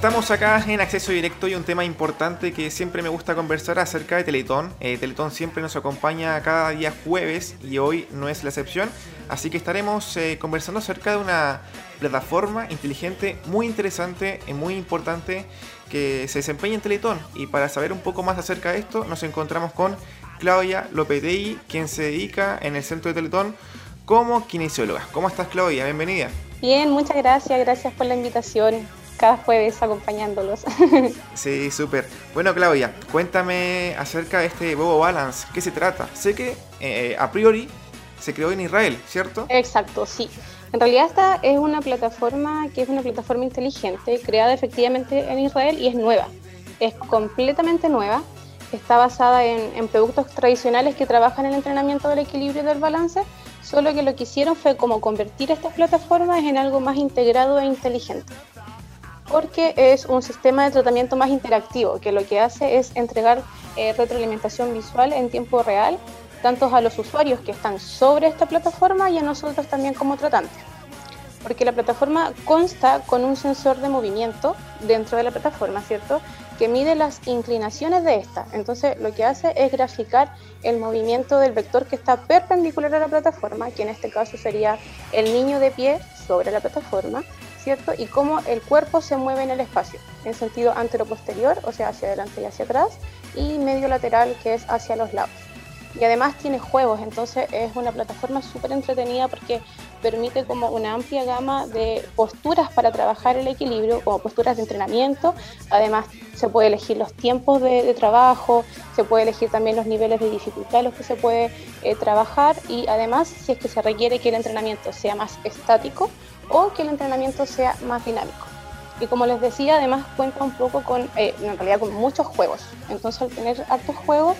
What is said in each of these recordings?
Estamos acá en acceso directo y un tema importante que siempre me gusta conversar acerca de Teletón. Eh, Teletón siempre nos acompaña cada día jueves y hoy no es la excepción. Así que estaremos eh, conversando acerca de una plataforma inteligente muy interesante y muy importante que se desempeña en Teletón. Y para saber un poco más acerca de esto, nos encontramos con Claudia Lopetegui, quien se dedica en el centro de Teletón como kinesióloga. ¿Cómo estás, Claudia? Bienvenida. Bien, muchas gracias. Gracias por la invitación cada jueves acompañándolos. Sí, súper. Bueno, Claudia, cuéntame acerca de este Bobo Balance. ¿Qué se trata? Sé que eh, a priori se creó en Israel, ¿cierto? Exacto, sí. En realidad esta es una plataforma que es una plataforma inteligente, creada efectivamente en Israel y es nueva. Es completamente nueva. Está basada en, en productos tradicionales que trabajan en el entrenamiento del equilibrio y del balance, solo que lo que hicieron fue como convertir estas plataformas en algo más integrado e inteligente porque es un sistema de tratamiento más interactivo, que lo que hace es entregar eh, retroalimentación visual en tiempo real, tanto a los usuarios que están sobre esta plataforma y a nosotros también como tratantes. Porque la plataforma consta con un sensor de movimiento dentro de la plataforma, ¿cierto? Que mide las inclinaciones de esta. Entonces, lo que hace es graficar el movimiento del vector que está perpendicular a la plataforma, que en este caso sería el niño de pie sobre la plataforma, ¿cierto? Y cómo el cuerpo se mueve en el espacio, en sentido antero-posterior, o sea, hacia adelante y hacia atrás, y medio lateral, que es hacia los lados. Y además tiene juegos, entonces es una plataforma súper entretenida porque permite como una amplia gama de posturas para trabajar el equilibrio, como posturas de entrenamiento. Además, se puede elegir los tiempos de, trabajo, se puede elegir también los niveles de dificultad en los que se puede eh, trabajar y además, si es que se requiere que el entrenamiento sea más estático, o que el entrenamiento sea más dinámico. Y como les decía, además cuenta un poco con, eh, en realidad con muchos juegos. Entonces al tener hartos juegos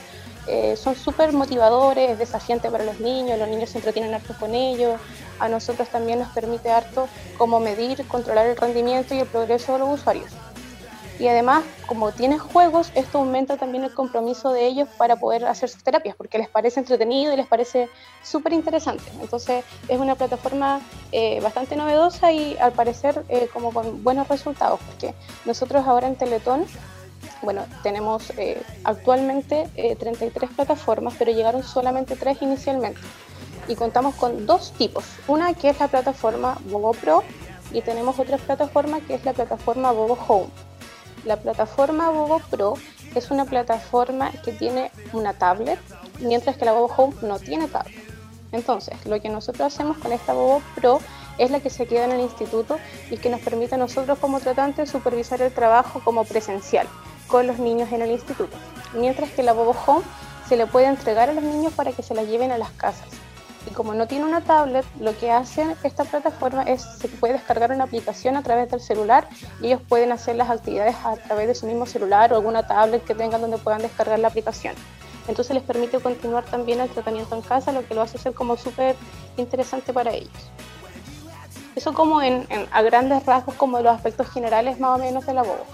eh, son súper motivadores, es desafiante para los niños, los niños se entretienen harto con ellos. A nosotros también nos permite harto cómo medir, controlar el rendimiento y el progreso de los usuarios. Y además, como tienes juegos, esto aumenta también el compromiso de ellos para poder hacer sus terapias, porque les parece entretenido y les parece súper interesante. Entonces, es una plataforma eh, bastante novedosa y al parecer eh, como con buenos resultados, porque nosotros ahora en Teletón, bueno, tenemos eh, actualmente 33 plataformas, pero llegaron solamente tres inicialmente. Y contamos con dos tipos. Una que es la plataforma Bobo Pro y tenemos otra plataforma que es la plataforma Bobo Home. La plataforma Bobo Pro es una plataforma que tiene una tablet, mientras que la Bobo Home no tiene tablet. Entonces, lo que nosotros hacemos con esta Bobo Pro es la que se queda en el instituto y que nos permite a nosotros como tratantes supervisar el trabajo como presencial con los niños en el instituto. Mientras que la Bobo Home se le puede entregar a los niños para que se la lleven a las casas. Y como no tiene una tablet, lo que hace esta plataforma es se puede descargar una aplicación a través del celular y ellos pueden hacer las actividades a través de su mismo celular o alguna tablet que tengan donde puedan descargar la aplicación. Entonces les permite continuar también el tratamiento en casa, lo que lo hace ser como súper interesante para ellos. Eso como en, a grandes rasgos, como los aspectos generales más o menos de la bobo.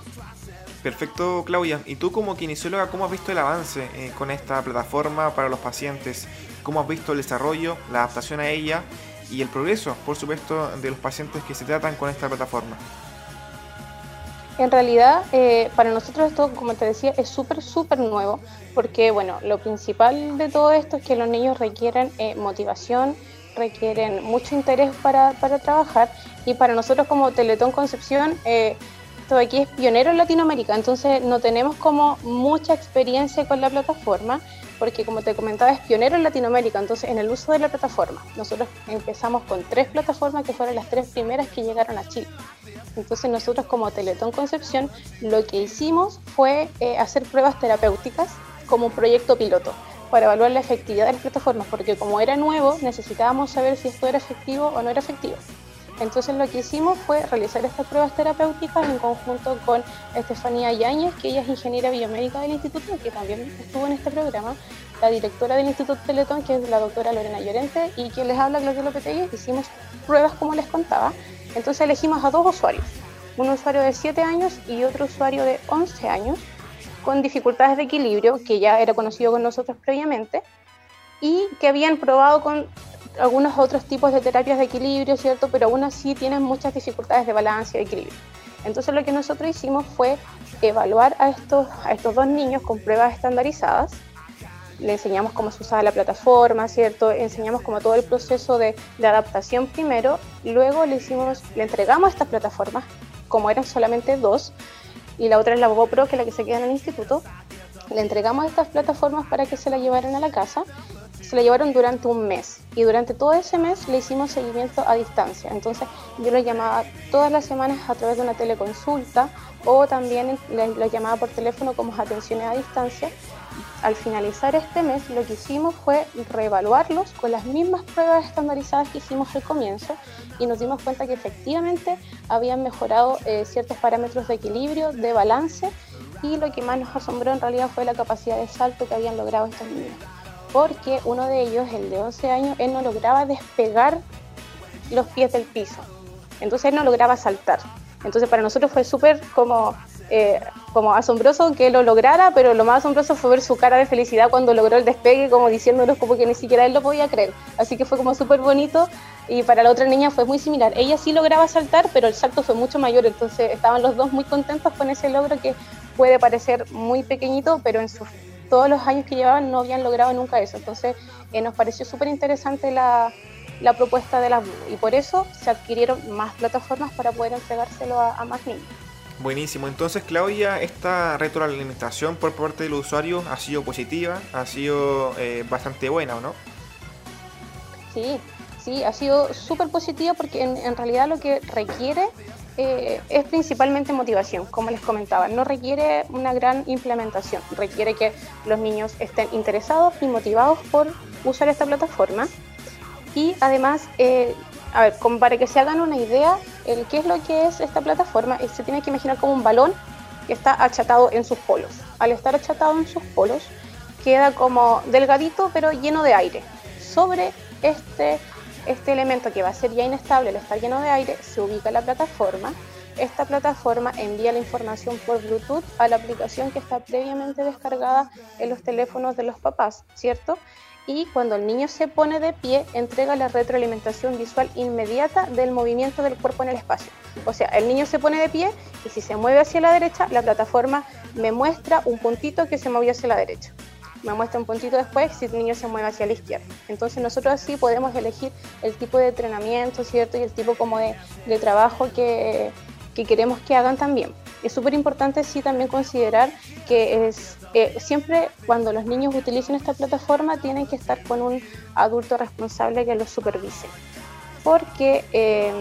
Perfecto, Claudia. ¿Y tú como kinesióloga, cómo has visto el avance eh, con esta plataforma para los pacientes? ¿Cómo has visto el desarrollo, la adaptación a ella y el progreso, por supuesto, de los pacientes que se tratan con esta plataforma? En realidad, eh, para nosotros esto, como te decía, es súper, súper nuevo, porque, bueno, lo principal de todo esto es que los niños requieren eh, motivación, requieren mucho interés para, para, trabajar, y para nosotros como Teletón Concepción, aquí es pionero en Latinoamérica, entonces no tenemos como mucha experiencia con la plataforma, porque como te comentaba es pionero en Latinoamérica, entonces en el uso de la plataforma. Nosotros empezamos con tres plataformas que fueron las tres primeras que llegaron a Chile. Entonces nosotros como Teletón Concepción lo que hicimos fue eh, hacer pruebas terapéuticas como un proyecto piloto para evaluar la efectividad de las plataformas, porque como era nuevo necesitábamos saber si esto era efectivo o no era efectivo. Entonces lo que hicimos fue realizar estas pruebas terapéuticas en conjunto con Estefanía Yáñez, que ella es ingeniera biomédica del instituto, que también estuvo en este programa, la directora del Instituto Teletón, que es la doctora Lorena Llorente, y quien les habla, Gloria Lopetegui, hicimos pruebas como les contaba. Entonces elegimos a dos usuarios, un usuario de 7 años y otro usuario de 11 años, con dificultades de equilibrio, que ya era conocido con nosotros previamente, y que habían probado con algunos otros tipos de terapias de equilibrio, ¿cierto? Pero aún así tienen muchas dificultades de balance y equilibrio. Entonces lo que nosotros hicimos fue evaluar a estos, a estos dos niños con pruebas estandarizadas. Le enseñamos cómo se usaba la plataforma, ¿cierto? Enseñamos como todo el proceso de, de adaptación primero. Luego le, hicimos, le entregamos estas plataformas, como eran solamente dos, y la otra es la GoPro, que es la que se queda en el instituto. Le entregamos estas plataformas para que se la llevaran a la casa. Se la llevaron durante un mes y durante todo ese mes le hicimos seguimiento a distancia. Entonces yo lo llamaba todas las semanas a través de una teleconsulta o también lo llamaba por teléfono como atenciones a distancia. Al finalizar este mes lo que hicimos fue reevaluarlos con las mismas pruebas estandarizadas que hicimos al comienzo y nos dimos cuenta que efectivamente habían mejorado eh, ciertos parámetros de equilibrio, de balance y lo que más nos asombró en realidad fue la capacidad de salto que habían logrado estos niños. Porque uno de ellos, el de 11 años, él no lograba despegar los pies del piso. Entonces él no lograba saltar. Entonces para nosotros fue súper como, eh, como asombroso que lo lograra, pero lo más asombroso fue ver su cara de felicidad cuando logró el despegue, como diciéndonos como que ni siquiera él lo podía creer. Así que fue como súper bonito y para la otra niña fue muy similar. Ella sí lograba saltar, pero el salto fue mucho mayor, entonces estaban los dos muy contentos con ese logro que puede parecer muy pequeñito, pero en sus, todos los años que llevaban no habían logrado nunca eso. Entonces eh, nos pareció súper interesante la, la, propuesta de las y por eso se adquirieron más plataformas para poder entregárselo a, más niños. Buenísimo, entonces Claudia, esta retroalimentación por parte del usuario ha sido positiva, ha sido eh, bastante buena, ¿o no? Sí, sí, ha sido súper positiva porque en, en realidad lo que requiere eh, es principalmente motivación, como les comentaba. No requiere una gran implementación, requiere que los niños estén interesados y motivados por usar esta plataforma. Y además, eh, a ver, para que se hagan una idea, el qué es lo que es esta plataforma, se tiene que imaginar como un balón que está achatado en sus polos. Al estar achatado en sus polos, queda como delgadito pero lleno de aire. Sobre este este elemento que va a ser ya inestable al estar lleno de aire se ubica en la plataforma. Esta plataforma envía la información por Bluetooth a la aplicación que está previamente descargada en los teléfonos de los papás, ¿cierto? Y cuando el niño se pone de pie, entrega la retroalimentación visual inmediata del movimiento del cuerpo en el espacio. O sea, el niño se pone de pie y si se mueve hacia la derecha, la plataforma me muestra un puntito que se movió hacia la derecha me muestra un puntito después si el niño se mueve hacia la izquierda. Entonces nosotros así podemos elegir el tipo de entrenamiento, ¿cierto? Y el tipo como de, de trabajo que, que, queremos que hagan también. Es súper importante sí también considerar que es eh, siempre cuando los niños utilicen esta plataforma tienen que estar con un adulto responsable que los supervise. Porque eh,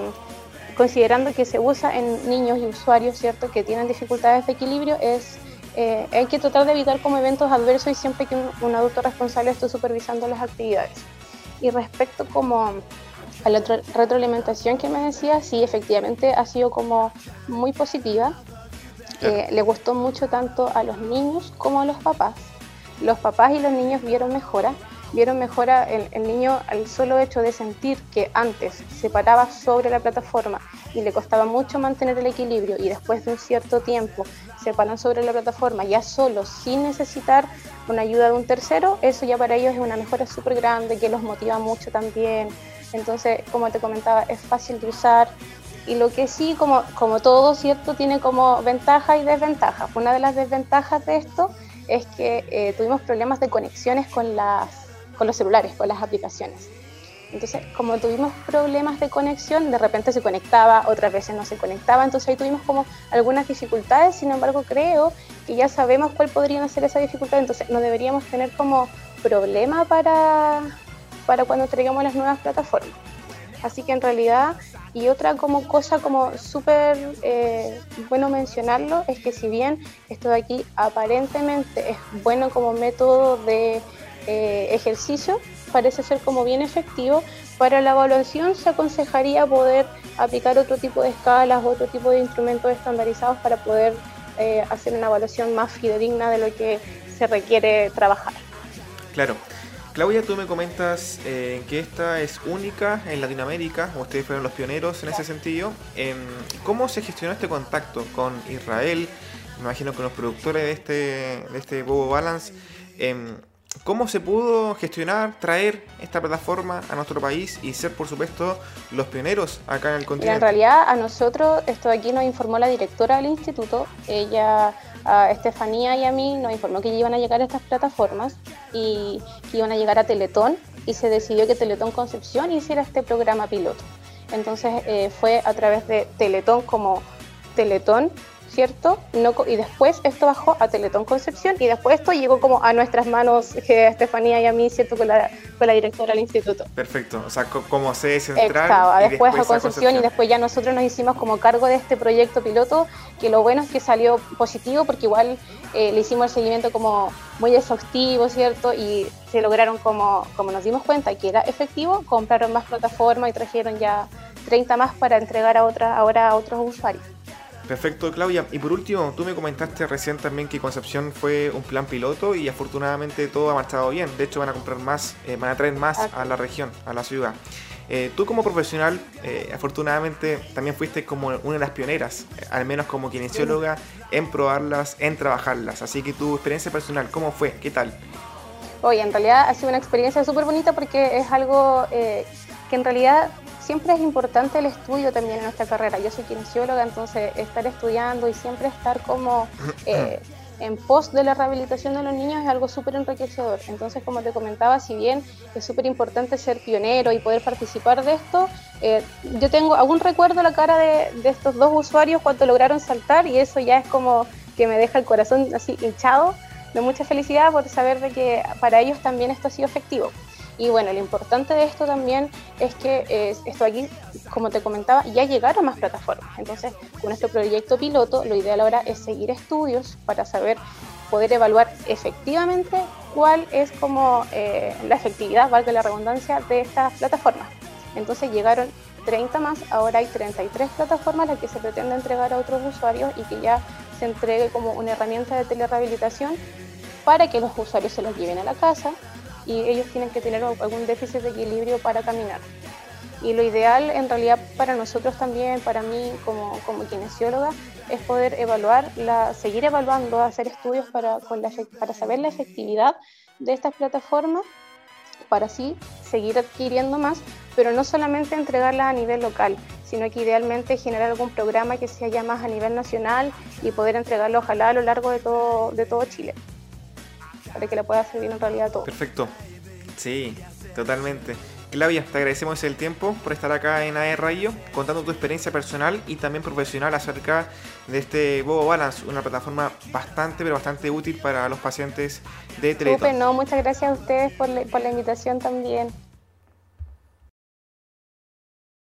considerando que se usa en niños y usuarios, ¿cierto? Que tienen dificultades de equilibrio, es eh, hay que tratar de evitar como eventos adversos y siempre que un, adulto responsable esté supervisando las actividades. Y respecto como a la retroalimentación que me decía, sí, efectivamente ha sido como muy positiva. Eh, le gustó mucho tanto a los niños como a los papás. Los papás y los niños vieron mejora. Vieron mejora el, niño al solo hecho de sentir que antes se paraba sobre la plataforma y le costaba mucho mantener el equilibrio y después de un cierto tiempo se paran sobre la plataforma ya solo, sin necesitar una ayuda de un tercero, eso ya para ellos es una mejora súper grande que los motiva mucho también. Entonces, como te comentaba, es fácil de usar. Y lo que sí, como, como todo, ¿cierto? Tiene como ventajas y desventajas. Una de las desventajas de esto es que eh, tuvimos problemas de conexiones con, las, con los celulares, con las aplicaciones. Entonces, como tuvimos problemas de conexión, de repente se conectaba, otras veces no se conectaba, entonces ahí tuvimos como algunas dificultades, sin embargo creo que ya sabemos cuál podrían ser esas dificultades, entonces no deberíamos tener como problema para, para cuando traigamos las nuevas plataformas. Así que en realidad, y otra como cosa como súper eh, bueno mencionarlo, es que si bien esto de aquí aparentemente es bueno como método de eh, ejercicio, parece ser como bien efectivo. Para la evaluación se aconsejaría poder aplicar otro tipo de escalas, otro tipo de instrumentos estandarizados para poder eh, hacer una evaluación más fidedigna de lo que se requiere trabajar. Claro. Claudia, tú me comentas eh, que esta es única en Latinoamérica, ustedes fueron los pioneros en ese sentido. Em, ¿Cómo se gestionó este contacto con Israel? Me imagino con los productores de este, de este Bobo Balance. ¿Cómo se pudo gestionar, traer esta plataforma a nuestro país y ser, por supuesto, los pioneros acá en el continente? en realidad, a nosotros, esto de aquí nos informó la directora del instituto. Ella, a Estefanía y a mí, nos informó que iban a llegar estas plataformas y que iban a llegar a Teletón y se decidió que Teletón Concepción hiciera este programa piloto. Entonces eh, fue a través de Teletón como Teletón ¿cierto? No, y después esto bajó a Teletón Concepción y después esto llegó como a nuestras manos, que Estefanía y a mí, ¿cierto? Con la, con la directora del instituto. Perfecto, o sea, como sede central. Exacto, después, después, a Concepción, y después ya nosotros nos hicimos como cargo de este proyecto piloto, que lo bueno es que salió positivo porque igual eh, le hicimos el seguimiento como muy exhaustivo, ¿cierto? Y se lograron como, como nos dimos cuenta que era efectivo, compraron más plataformas y trajeron ya 30 más para entregar a otra, ahora a otros usuarios. Perfecto, Claudia. Y por último, tú me comentaste recién también que Concepción fue un plan piloto y afortunadamente todo ha marchado bien. De hecho, van a comprar más, eh, van a traer más a la región, a la ciudad. Eh, tú como profesional, eh, afortunadamente también fuiste como una de las pioneras, al menos como kinesióloga, en probarlas, en trabajarlas. Así que tu experiencia personal, ¿cómo fue? ¿Qué tal? Oye, en realidad ha sido una experiencia súper bonita porque es algo que en realidad siempre es importante el estudio también en nuestra carrera. Yo soy kinesióloga, entonces estar estudiando y siempre estar como eh, en pos de la rehabilitación de los niños es algo súper enriquecedor. Entonces, como te comentaba, si bien es súper importante ser pionero y poder participar de esto, eh, yo tengo algún recuerdo la cara de, de estos dos usuarios cuando lograron saltar y eso ya es como que me deja el corazón así hinchado de mucha felicidad por saber de que para ellos también esto ha sido efectivo. Y bueno, lo importante de esto también es que esto aquí, como te comentaba, ya llegaron más plataformas. Entonces, con este proyecto piloto, lo ideal ahora es seguir estudios para saber, poder evaluar efectivamente cuál es como eh, la efectividad, valga la redundancia, de estas plataformas. Entonces llegaron 30 más, ahora hay 33 plataformas las que se pretende entregar a otros usuarios y que ya se entregue como una herramienta de telerehabilitación para que los usuarios se los lleven a la casa y ellos tienen que tener algún déficit de equilibrio para caminar. Y lo ideal en realidad para nosotros también, para mí como, como kinesióloga, es poder evaluar, seguir evaluando, hacer estudios para, para saber la efectividad de estas plataformas, para así seguir adquiriendo más, pero no solamente entregarlas a nivel local, sino que idealmente generar algún programa que sea ya más a nivel nacional y poder entregarlo ojalá a lo largo de todo, de todo Chile para que la pueda servir en realidad todo. Perfecto. Sí, totalmente. Claudia, te agradecemos el tiempo por estar acá en AE Radio, contando tu experiencia personal y también profesional acerca de este Bobo Balance, una plataforma bastante, pero bastante útil para los pacientes de Teletón. no, muchas gracias a ustedes por la, por la invitación también.